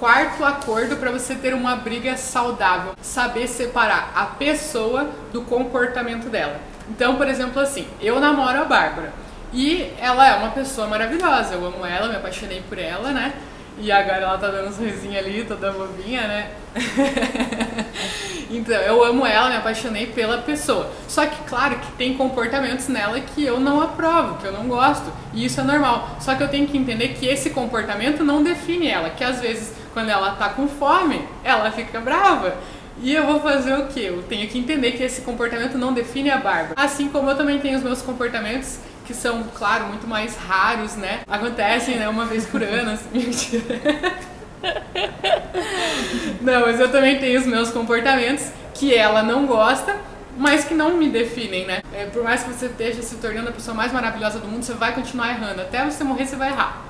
quarto acordo para você ter uma briga saudável, saber separar a pessoa do comportamento dela. Então, por exemplo, assim, eu namoro a Bárbara e ela é uma pessoa maravilhosa, eu amo ela, me apaixonei por ela, né? E agora ela tá dando um sorrisinho ali, toda bobinha, né? eu amo ela, me apaixonei pela pessoa. Só que, claro, que tem comportamentos nela que eu não aprovo, que eu não gosto. E isso é normal. Só que eu tenho que entender que esse comportamento não define ela. Que às vezes, quando ela tá com fome, ela fica brava. E eu vou fazer o quê? Eu tenho que entender que esse comportamento não define a Bárbara. Assim como eu também tenho os meus comportamentos que são, claro, muito mais raros, né? Acontecem, né, uma vez por ano, assim, mentira. Não, mas eu também tenho os meus comportamentos que ela não gosta, mas que não me definem, né? É, por mais que você esteja se tornando a pessoa mais maravilhosa do mundo, você vai continuar errando. Até você morrer, você vai errar.